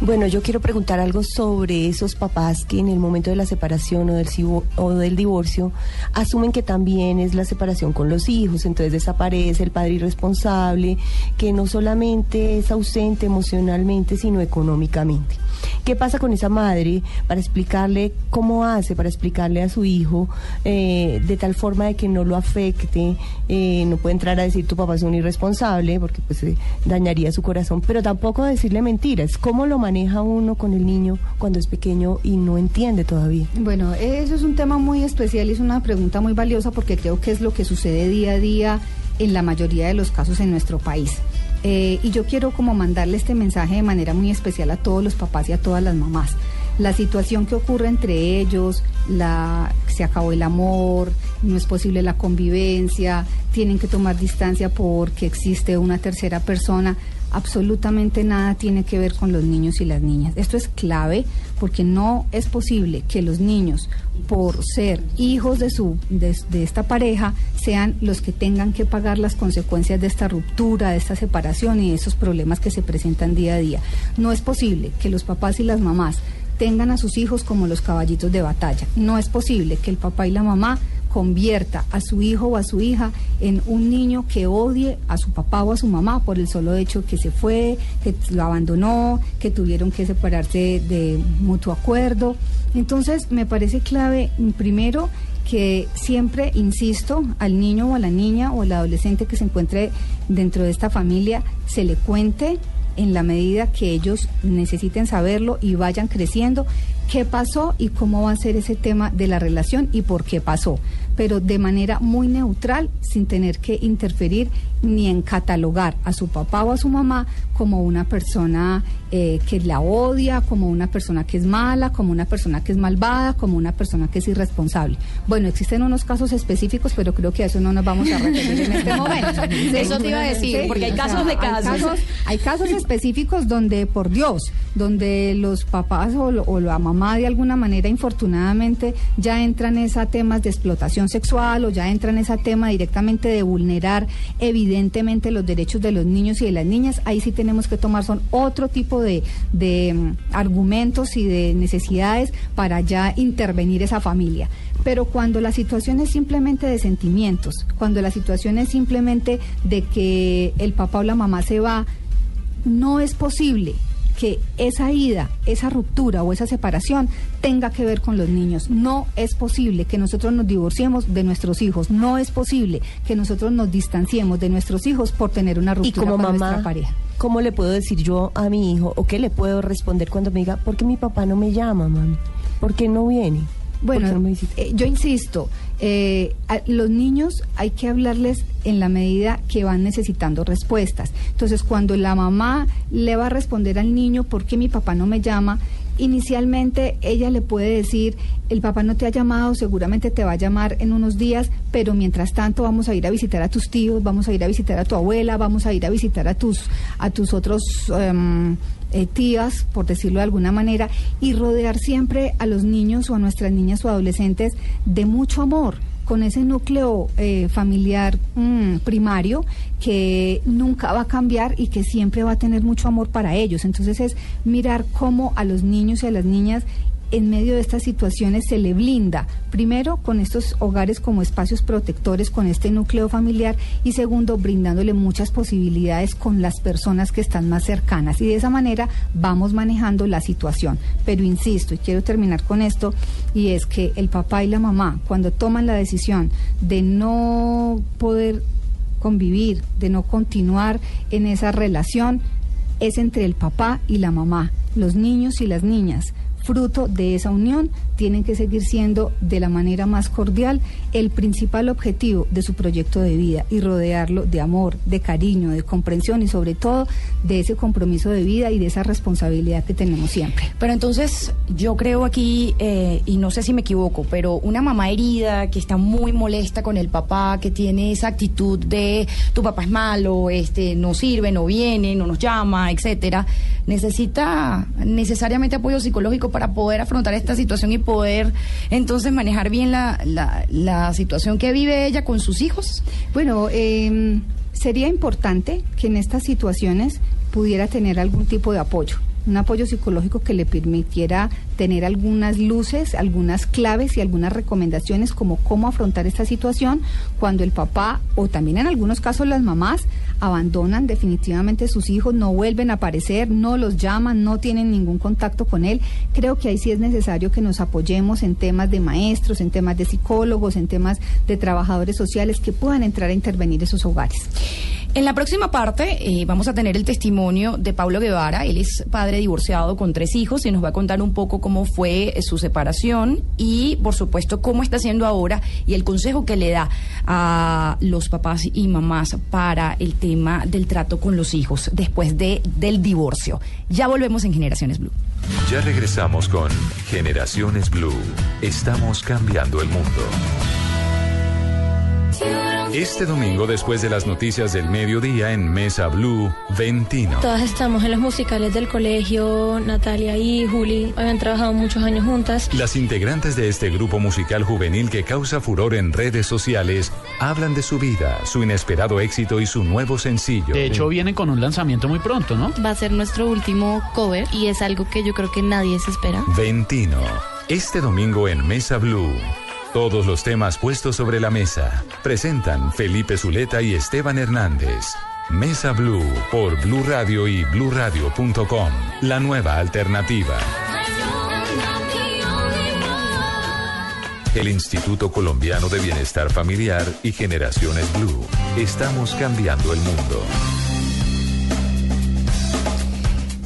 Bueno, yo quiero preguntar algo sobre esos papás que en el momento de la separación o del, o del divorcio asumen que también es la separación con los hijos, entonces desaparece el padre irresponsable, que no solamente es ausente emocionalmente, sino económicamente. ¿Qué pasa con esa madre para explicarle cómo hace, para explicarle a su hijo eh, de tal forma de que no lo afecte? Eh, no puede entrar a decir tu papá es un irresponsable porque pues eh, dañaría su corazón, pero tampoco decirle mentiras. ¿Cómo lo maneja uno con el niño cuando es pequeño y no entiende todavía? Bueno, eso es un tema muy especial y es una pregunta muy valiosa porque creo que es lo que sucede día a día en la mayoría de los casos en nuestro país. Eh, y yo quiero como mandarle este mensaje de manera muy especial a todos los papás y a todas las mamás. La situación que ocurre entre ellos, la, se acabó el amor, no es posible la convivencia, tienen que tomar distancia porque existe una tercera persona, absolutamente nada tiene que ver con los niños y las niñas. Esto es clave porque no es posible que los niños, por ser hijos de, su, de, esta pareja, sean los que tengan que pagar las consecuencias de esta ruptura, de esta separación y de esos problemas que se presentan día a día. No es posible que los papás y las mamás tengan a sus hijos como los caballitos de batalla. No es posible que el papá y la mamá convierta a su hijo o a su hija en un niño que odie a su papá o a su mamá por el solo hecho que se fue, que lo abandonó, que tuvieron que separarse de mutuo acuerdo. Entonces, me parece clave, primero, que siempre, insisto, al niño o a la niña o al adolescente que se encuentre dentro de esta familia, se le cuente en la medida que ellos necesiten saberlo y vayan creciendo qué pasó y cómo va a ser ese tema de la relación y por qué pasó pero de manera muy neutral, sin tener que interferir ni en catalogar a su papá o a su mamá como una persona eh, que la odia, como una persona que es mala, como una persona que es malvada, como una persona que es irresponsable. Bueno, existen unos casos específicos, pero creo que a eso no nos vamos a referir en este momento. eso te iba a decir, porque hay casos de casos. Hay casos, específicos donde, por Dios, donde los papás o, o la mamá de alguna manera, infortunadamente, ya entran en temas de explotación sexual o ya entra en ese tema directamente de vulnerar evidentemente los derechos de los niños y de las niñas, ahí sí tenemos que tomar son otro tipo de, de mm, argumentos y de necesidades para ya intervenir esa familia. Pero cuando la situación es simplemente de sentimientos, cuando la situación es simplemente de que el papá o la mamá se va, no es posible que esa ida, esa ruptura o esa separación tenga que ver con los niños. No es posible que nosotros nos divorciemos de nuestros hijos. No es posible que nosotros nos distanciemos de nuestros hijos por tener una ruptura como con mamá, nuestra pareja. ¿Cómo le puedo decir yo a mi hijo o qué le puedo responder cuando me diga, ¿por qué mi papá no me llama, mami? ¿Por qué no viene? Bueno, eh, yo insisto, eh, a los niños hay que hablarles en la medida que van necesitando respuestas. Entonces, cuando la mamá le va a responder al niño, ¿por qué mi papá no me llama? Inicialmente ella le puede decir, el papá no te ha llamado, seguramente te va a llamar en unos días, pero mientras tanto vamos a ir a visitar a tus tíos, vamos a ir a visitar a tu abuela, vamos a ir a visitar a tus, a tus otros em, eh, tías, por decirlo de alguna manera, y rodear siempre a los niños o a nuestras niñas o adolescentes de mucho amor con ese núcleo eh, familiar mm, primario que nunca va a cambiar y que siempre va a tener mucho amor para ellos. Entonces es mirar cómo a los niños y a las niñas en medio de estas situaciones se le blinda, primero con estos hogares como espacios protectores, con este núcleo familiar y segundo brindándole muchas posibilidades con las personas que están más cercanas y de esa manera vamos manejando la situación. Pero insisto, y quiero terminar con esto, y es que el papá y la mamá cuando toman la decisión de no poder convivir, de no continuar en esa relación, es entre el papá y la mamá, los niños y las niñas fruto de esa unión tienen que seguir siendo de la manera más cordial el principal objetivo de su proyecto de vida y rodearlo de amor, de cariño, de comprensión y sobre todo de ese compromiso de vida y de esa responsabilidad que tenemos siempre. Pero entonces yo creo aquí, eh, y no sé si me equivoco, pero una mamá herida que está muy molesta con el papá, que tiene esa actitud de tu papá es malo, este, no sirve, no viene, no nos llama, etcétera, necesita necesariamente apoyo psicológico para poder afrontar esta situación y poder entonces manejar bien la, la, situación que vive ella con sus hijos? Bueno, eh, sería importante que en estas situaciones pudiera tener algún tipo de apoyo un apoyo psicológico que le permitiera tener algunas luces, algunas claves y algunas recomendaciones como cómo afrontar esta situación cuando el papá o también en algunos casos las mamás abandonan definitivamente sus hijos, no vuelven a aparecer, no los llaman, no tienen ningún contacto con él. Creo que ahí sí es necesario que nos apoyemos en temas de maestros, en temas de psicólogos, en temas de trabajadores sociales que puedan entrar a intervenir esos hogares. En la próxima parte eh, vamos a tener el testimonio de Pablo Guevara. Él es padre divorciado con tres hijos y nos va a contar un poco cómo fue eh, su separación y, por supuesto, cómo está haciendo ahora y el consejo que le da a los papás y mamás para el tema del trato con los hijos después de, del divorcio. Ya volvemos en Generaciones Blue. Ya regresamos con Generaciones Blue. Estamos cambiando el mundo. Este domingo, después de las noticias del mediodía en Mesa Blue, Ventino. Todas estamos en los musicales del colegio, Natalia y Juli habían trabajado muchos años juntas. Las integrantes de este grupo musical juvenil que causa furor en redes sociales hablan de su vida, su inesperado éxito y su nuevo sencillo. De hecho, vienen con un lanzamiento muy pronto, ¿no? Va a ser nuestro último cover y es algo que yo creo que nadie se espera. Ventino. Este domingo en Mesa Blue. Todos los temas puestos sobre la mesa. Presentan Felipe Zuleta y Esteban Hernández. Mesa Blue por Blue Radio y bluradio.com. La nueva alternativa. El Instituto Colombiano de Bienestar Familiar y Generaciones Blue. Estamos cambiando el mundo.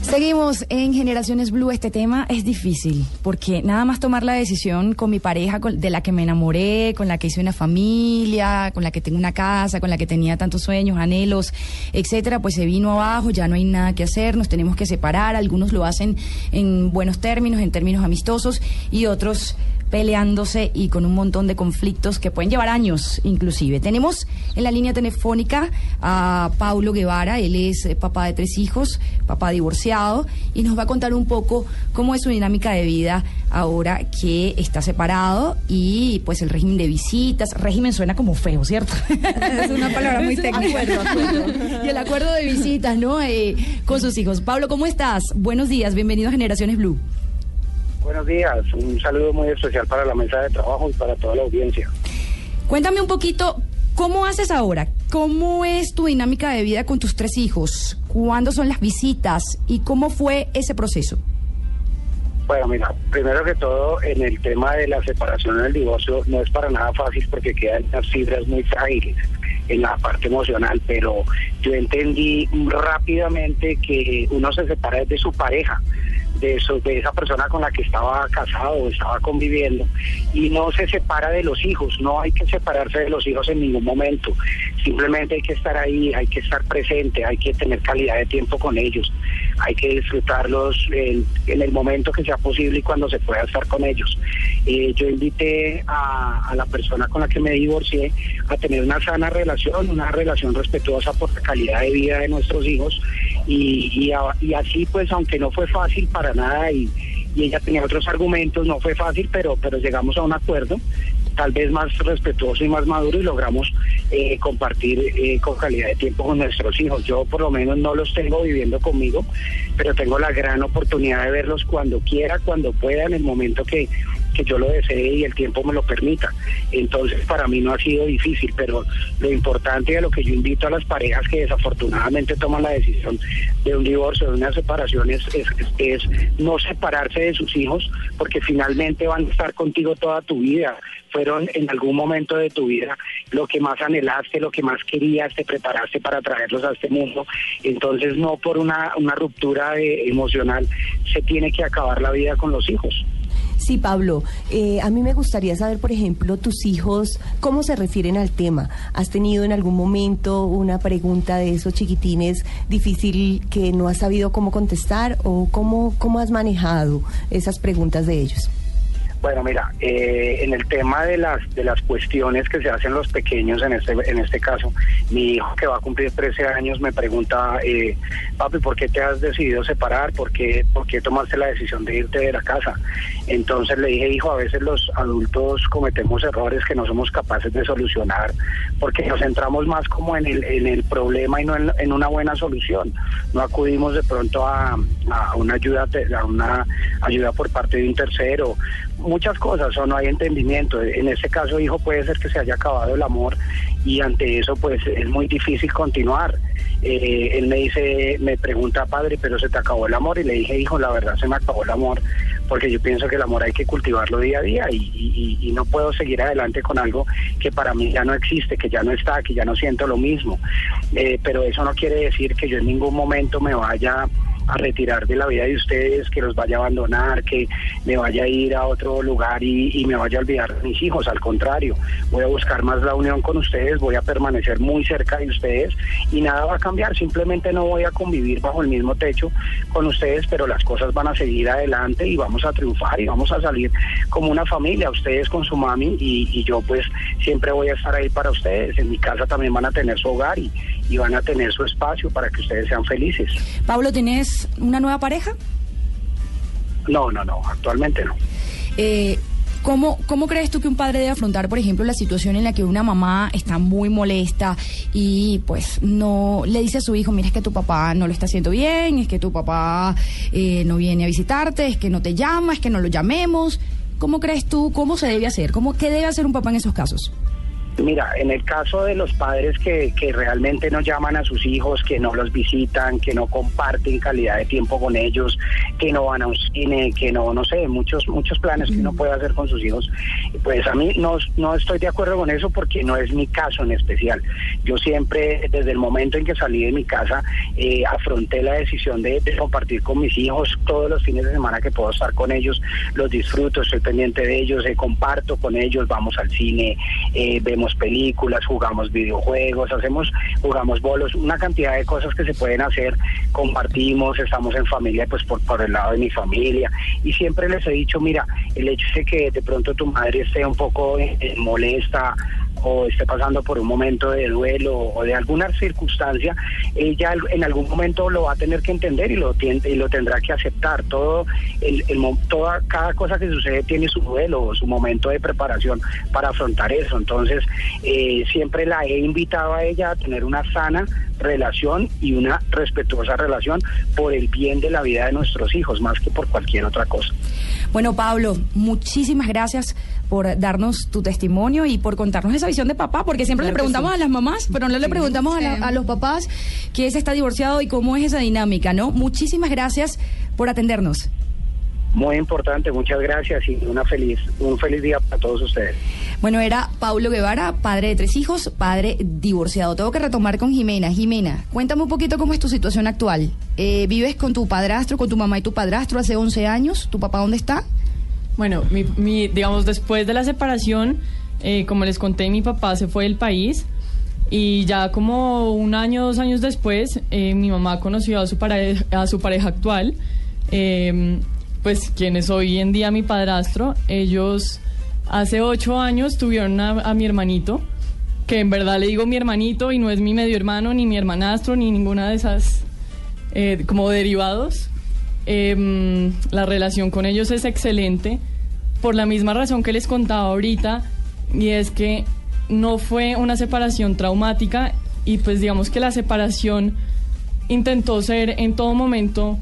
Seguimos en Generaciones Blue. Este tema es difícil porque nada más tomar la decisión con mi pareja de la que me enamoré, con la que hice una familia, con la que tengo una casa, con la que tenía tantos sueños, anhelos, etcétera, pues se vino abajo, ya no hay nada que hacer, nos tenemos que separar. Algunos lo hacen en buenos términos, en términos amistosos y otros peleándose y con un montón de conflictos que pueden llevar años inclusive. Tenemos en la línea telefónica a Paulo Guevara, él es eh, papá de tres hijos, papá divorciado, y nos va a contar un poco cómo es su dinámica de vida ahora que está separado y pues el régimen de visitas, régimen suena como feo, ¿cierto? es una palabra muy técnica. Y el acuerdo de visitas, ¿no? Eh, con sus hijos. Pablo, ¿cómo estás? Buenos días, bienvenido a Generaciones Blue. Buenos días, un saludo muy especial para la mesa de trabajo y para toda la audiencia. Cuéntame un poquito, ¿cómo haces ahora? ¿Cómo es tu dinámica de vida con tus tres hijos? ¿Cuándo son las visitas? ¿Y cómo fue ese proceso? Bueno, mira, primero que todo, en el tema de la separación en el divorcio no es para nada fácil porque quedan las fibras muy frágiles en la parte emocional, pero yo entendí rápidamente que uno se separa de su pareja de, eso, de esa persona con la que estaba casado o estaba conviviendo y no se separa de los hijos, no hay que separarse de los hijos en ningún momento, simplemente hay que estar ahí, hay que estar presente, hay que tener calidad de tiempo con ellos, hay que disfrutarlos en, el momento que sea posible y cuando se pueda estar con ellos. Eh, yo invité a, la persona con la que me divorcié a tener una sana relación, una relación respetuosa por la calidad de vida de nuestros hijos y, y así pues aunque no fue fácil para nada y, ella tenía otros argumentos, no fue fácil, pero, pero llegamos a un acuerdo tal vez más respetuoso y más maduro y logramos eh, compartir eh, con calidad de tiempo con nuestros hijos. Yo por lo menos no los tengo viviendo conmigo, pero tengo la gran oportunidad de verlos cuando quiera, cuando pueda, en el momento que que yo lo desee y el tiempo me lo permita. Entonces para mí no ha sido difícil, pero lo importante y a lo que yo invito a las parejas que desafortunadamente toman la decisión de un divorcio, de una separación, es, es, es no separarse de sus hijos, porque finalmente van a estar contigo toda tu vida. Fueron en algún momento de tu vida lo que más anhelaste, lo que más querías, te preparaste para traerlos a este mundo. Entonces no por una, ruptura eh, emocional se tiene que acabar la vida con los hijos. Sí, Pablo, eh, a mí me gustaría saber, por ejemplo, tus hijos, cómo se refieren al tema. ¿Has tenido en algún momento una pregunta de esos chiquitines difícil que no has sabido cómo contestar o cómo, cómo has manejado esas preguntas de ellos? Bueno, mira, eh, en el tema de las de las cuestiones que se hacen los pequeños, en este en este caso, mi hijo que va a cumplir 13 años me pregunta, eh, papi, ¿por qué te has decidido separar? ¿Por qué, ¿Por qué tomaste la decisión de irte de la casa? Entonces le dije, hijo, a veces los adultos cometemos errores que no somos capaces de solucionar, porque nos centramos más como en el, en el problema y no en, en una buena solución. No acudimos de pronto a, a una ayuda a una ayuda por parte de un tercero muchas cosas o no hay entendimiento. En este caso, hijo, puede ser que se haya acabado el amor y ante eso pues es muy difícil continuar. Eh, él me dice, me pregunta, padre, pero se te acabó el amor y le dije, hijo, la verdad se me acabó el amor porque yo pienso que el amor hay que cultivarlo día a día y, y no puedo seguir adelante con algo que para mí ya no existe, que ya no está, que ya no siento lo mismo. Eh, pero eso no quiere decir que yo en ningún momento me vaya a retirar de la vida de ustedes, que los vaya a abandonar, que me vaya a ir a otro lugar y, me vaya a olvidar de mis hijos. Al contrario, voy a buscar más la unión con ustedes, voy a permanecer muy cerca de ustedes y nada va a cambiar. Simplemente no voy a convivir bajo el mismo techo con ustedes, pero las cosas van a seguir adelante y vamos a triunfar y vamos a salir como una familia, ustedes con su mami y, yo pues siempre voy a estar ahí para ustedes. En mi casa también van a tener su hogar y, y van a tener su espacio para que ustedes sean felices. Pablo, ¿tienes una nueva pareja? No, no, no, actualmente no. Eh, ¿Cómo, ¿Cómo crees tú que un padre debe afrontar, por ejemplo, la situación en la que una mamá está muy molesta y pues no le dice a su hijo, mira, es que tu papá no lo está haciendo bien, es que tu papá eh, no viene a visitarte, es que no te llama, es que no lo llamemos? ¿Cómo crees tú, cómo se debe hacer? ¿Cómo, ¿Qué debe hacer un papá en esos casos? Mira, en el caso de los padres que, que, realmente no llaman a sus hijos, que no los visitan, que no comparten calidad de tiempo con ellos, que no van a un cine, que no, no sé, muchos, muchos planes que uno puede hacer con sus hijos, pues a mí no, no estoy de acuerdo con eso porque no es mi caso en especial. Yo siempre, desde el momento en que salí de mi casa, eh, afronté la decisión de, de, compartir con mis hijos todos los fines de semana que puedo estar con ellos, los disfruto, estoy pendiente de ellos, eh, comparto con ellos, vamos al cine, eh, vemos películas, jugamos videojuegos, hacemos, jugamos bolos, una cantidad de cosas que se pueden hacer, compartimos, estamos en familia, pues por, por el lado de mi familia. Y siempre les he dicho, mira, el hecho de que de pronto tu madre esté un poco eh, molesta, o esté pasando por un momento de duelo o de alguna circunstancia, ella en algún momento lo va a tener que entender y lo, y lo tendrá que aceptar. Todo el, el, toda, cada cosa que sucede tiene su duelo o su momento de preparación para afrontar eso. Entonces, eh, siempre la he invitado a ella a tener una sana relación y una respetuosa relación por el bien de la vida de nuestros hijos, más que por cualquier otra cosa. Bueno, Pablo, muchísimas gracias por darnos tu testimonio y por contarnos esa visión de papá, porque siempre claro le preguntamos sí. a las mamás, pero no sí. le preguntamos sí. a, la, a, los papás que se está divorciado y cómo es esa dinámica, ¿no? Muchísimas gracias por atendernos. Muy importante, muchas gracias y una feliz, un feliz día para todos ustedes. Bueno, era Paulo Guevara, padre de tres hijos, padre divorciado. Tengo que retomar con Jimena. Jimena, cuéntame un poquito cómo es tu situación actual. Eh, ¿Vives con tu padrastro, con tu mamá y tu padrastro hace 11 años? ¿Tu papá dónde está? Bueno, mi, mi, digamos, después de la separación, eh, como les conté, mi papá se fue del país y ya como un año, dos años después, eh, mi mamá conoció a su, pareja, a su pareja actual, eh, pues quien es hoy en día mi padrastro. Ellos hace ocho años tuvieron a, a mi hermanito, que en verdad le digo mi hermanito y no es mi medio hermano, ni mi hermanastro, ni ninguna de esas eh, como derivados. Eh, la relación con ellos es excelente. Por la misma razón que les contaba ahorita, y es que no fue una separación traumática y pues digamos que la separación intentó ser en todo momento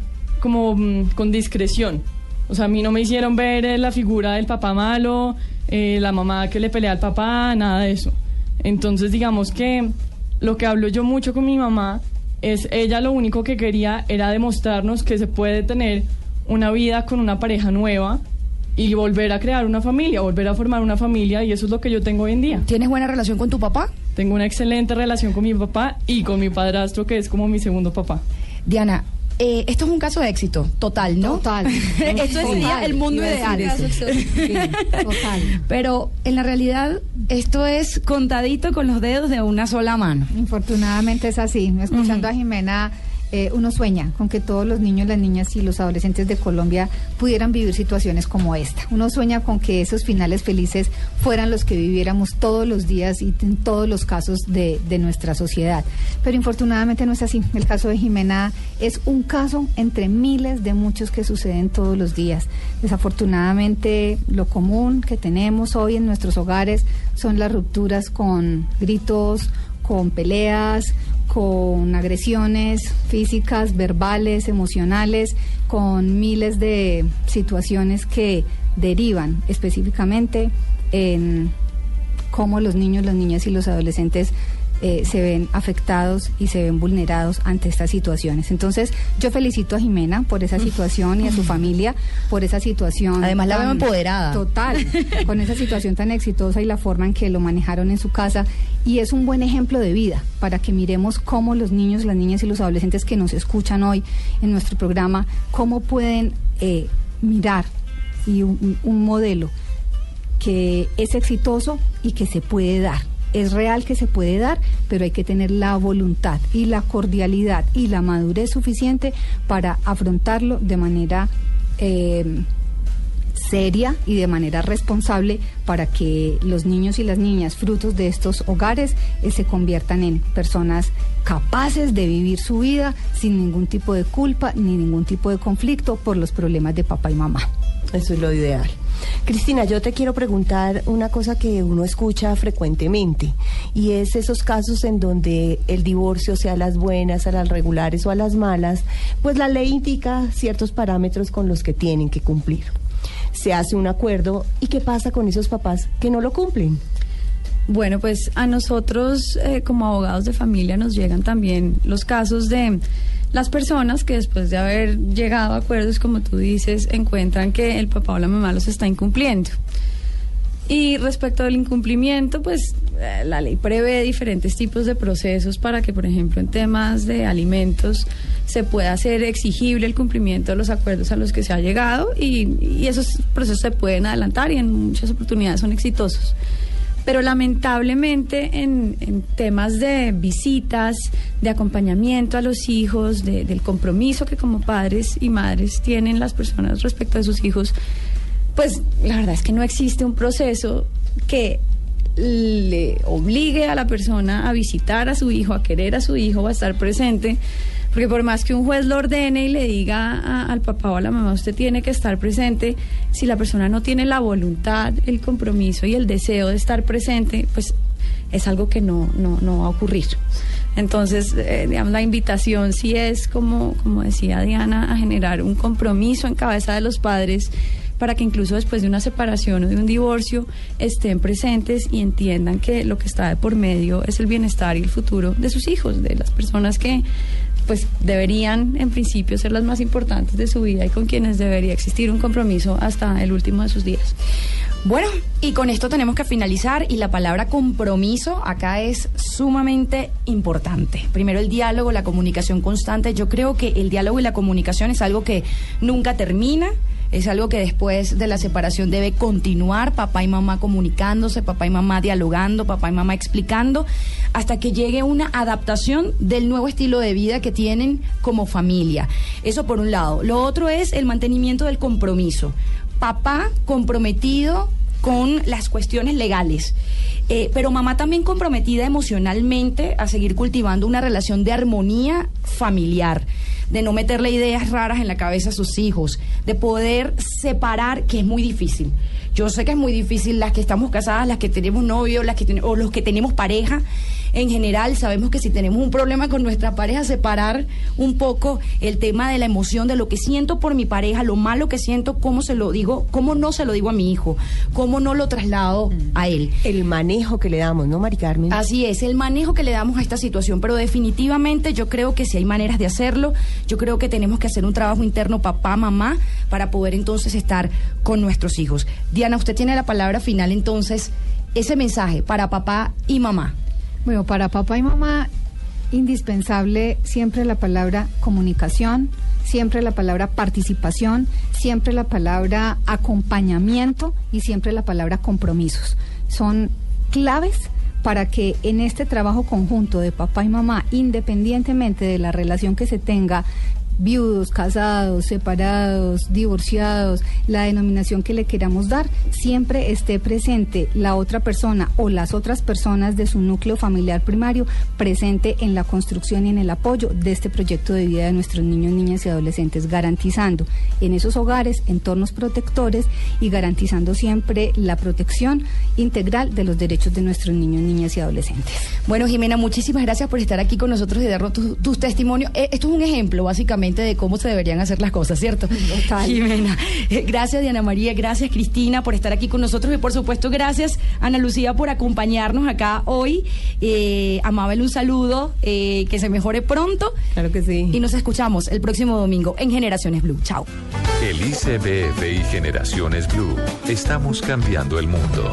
como mm, con discreción. O sea, a mí no me hicieron ver eh, la figura del papá malo, eh, la mamá que le pelea al papá, nada de eso. Entonces, digamos que lo que hablo yo mucho con mi mamá es ella lo único que quería era demostrarnos que se puede tener una vida con una pareja nueva y volver a crear una familia, volver a formar una familia y eso es lo que yo tengo hoy en día. ¿Tienes buena relación con tu papá? Tengo una excelente relación con mi papá y con mi padrastro que es como mi segundo papá. Diana, eh, esto es un caso de éxito, total, ¿no? Total. esto sería el mundo ideal. total. Pero en la realidad, esto es contadito con los dedos de una sola mano. Infortunadamente es así. Escuchando a Jimena, eh, uno sueña con que todos los niños, las niñas y los adolescentes de Colombia pudieran vivir situaciones como esta. Uno sueña con que esos finales felices fueran los que viviéramos todos los días y en todos los casos de, de nuestra sociedad. Pero infortunadamente no es así. El caso de Jimena es un caso entre miles de muchos que suceden todos los días. Desafortunadamente, lo común que tenemos hoy en nuestros hogares son las rupturas con gritos, con peleas, con agresiones físicas, verbales, emocionales, con miles de situaciones que derivan específicamente en cómo los niños, las niñas y los adolescentes eh, se ven afectados y se ven vulnerados ante estas situaciones. Entonces, yo felicito a Jimena por esa situación y a su familia por esa situación. Además, la veo empoderada. Total, con esa situación tan exitosa y la forma en que lo manejaron en su casa. Y es un buen ejemplo de vida para que miremos cómo los niños, las niñas y los adolescentes que nos escuchan hoy en nuestro programa, cómo pueden eh, mirar y un- un modelo que es exitoso y que se puede dar. Es real que se puede dar, pero hay que tener la voluntad y la cordialidad y la madurez suficiente para afrontarlo de manera eh, seria y de manera responsable para que los niños y las niñas frutos de estos hogares eh, se conviertan en personas capaces de vivir su vida sin ningún tipo de culpa ni ningún tipo de conflicto por los problemas de papá y mamá. Eso es lo ideal. Cristina, yo te quiero preguntar una cosa que uno escucha frecuentemente y es esos casos en donde el divorcio, sea a las buenas, a las regulares o a las malas, pues la ley indica ciertos parámetros con los que tienen que cumplir. Se hace un acuerdo y ¿qué pasa con esos papás que no lo cumplen? Bueno, pues a nosotros eh, como abogados de familia nos llegan también los casos de las personas que después de haber llegado a acuerdos, como tú dices, encuentran que el papá o la mamá los está incumpliendo. Y respecto al incumplimiento, pues eh, la ley prevé diferentes tipos de procesos para que, por ejemplo, en temas de alimentos se pueda hacer exigible el cumplimiento de los acuerdos a los que se ha llegado y, y esos procesos se pueden adelantar y en muchas oportunidades son exitosos. Pero lamentablemente en, temas de visitas, de acompañamiento a los hijos, de- del compromiso que como padres y madres tienen las personas respecto a sus hijos, pues la verdad es que no existe un proceso que le obligue a la persona a visitar a su hijo, a querer a su hijo, a estar presente. Porque por más que un juez lo ordene y le diga a- al papá o a la mamá, usted tiene que estar presente, si la persona no tiene la voluntad, el compromiso y el deseo de estar presente, pues es algo que no, no, no va a ocurrir. Entonces, eh, digamos, la invitación sí es, como, como decía Diana, a generar un compromiso en cabeza de los padres para que incluso después de una separación o de un divorcio estén presentes y entiendan que lo que está de por medio es el bienestar y el futuro de sus hijos, de las personas que pues deberían en principio ser las más importantes de su vida y con quienes debería existir un compromiso hasta el último de sus días. Bueno, y con esto tenemos que finalizar y la palabra compromiso acá es sumamente importante. Primero el diálogo, la comunicación constante. Yo creo que el diálogo y la comunicación es algo que nunca termina. Es algo que después de la separación debe continuar, papá y mamá comunicándose, papá y mamá dialogando, papá y mamá explicando, hasta que llegue una adaptación del nuevo estilo de vida que tienen como familia. Eso por un lado. Lo otro es el mantenimiento del compromiso. Papá comprometido con las cuestiones legales. Eh, pero mamá también comprometida emocionalmente a seguir cultivando una relación de armonía familiar, de no meterle ideas raras en la cabeza a sus hijos, de poder separar, que es muy difícil, Yo sé que es muy difícil las que estamos casadas, las que tenemos novio, las que o los que tenemos pareja. En general, sabemos que si tenemos un problema con nuestra pareja, separar un poco el tema de la emoción, de lo que siento por mi pareja, lo malo que siento, cómo se lo digo, cómo no se lo digo a mi hijo, cómo no lo traslado a él. El manejo que le damos, ¿no, Mari Carmen? Así es, el manejo que le damos a esta situación, pero definitivamente yo creo que si hay maneras de hacerlo, yo creo que tenemos que hacer un trabajo interno papá, mamá, para poder entonces estar con nuestros hijos. Diana, usted tiene la palabra final entonces, ese mensaje para papá y mamá. Bueno, para papá y mamá, indispensable siempre la palabra comunicación, siempre la palabra participación, siempre la palabra acompañamiento y siempre la palabra compromisos. Son claves para que en este trabajo conjunto de papá y mamá, independientemente de la relación que se tenga, viudos, casados, separados, divorciados, la denominación que le queramos dar, siempre esté presente la otra persona o las otras personas de su núcleo familiar primario presente en la construcción y en el apoyo de este proyecto de vida de nuestros niños, niñas y adolescentes, garantizando en esos hogares entornos protectores y garantizando siempre la protección integral de los derechos de nuestros niños, niñas y adolescentes. Bueno, Jimena, muchísimas gracias por estar aquí con nosotros y darnos tu- tus testimonios. Eh, esto es un ejemplo, básicamente, de cómo se deberían hacer las cosas, ¿cierto? Jimena. Eh, Gracias, Diana María. Gracias, Cristina, por estar aquí con nosotros. Y, por supuesto, gracias, Ana Lucía, por acompañarnos acá hoy. Eh, a Mabel, un saludo. eh, que se mejore pronto. Claro que sí. Y nos escuchamos el próximo domingo en Generaciones Blue. Chao. El ICBF y Generaciones Blue. Estamos cambiando el mundo.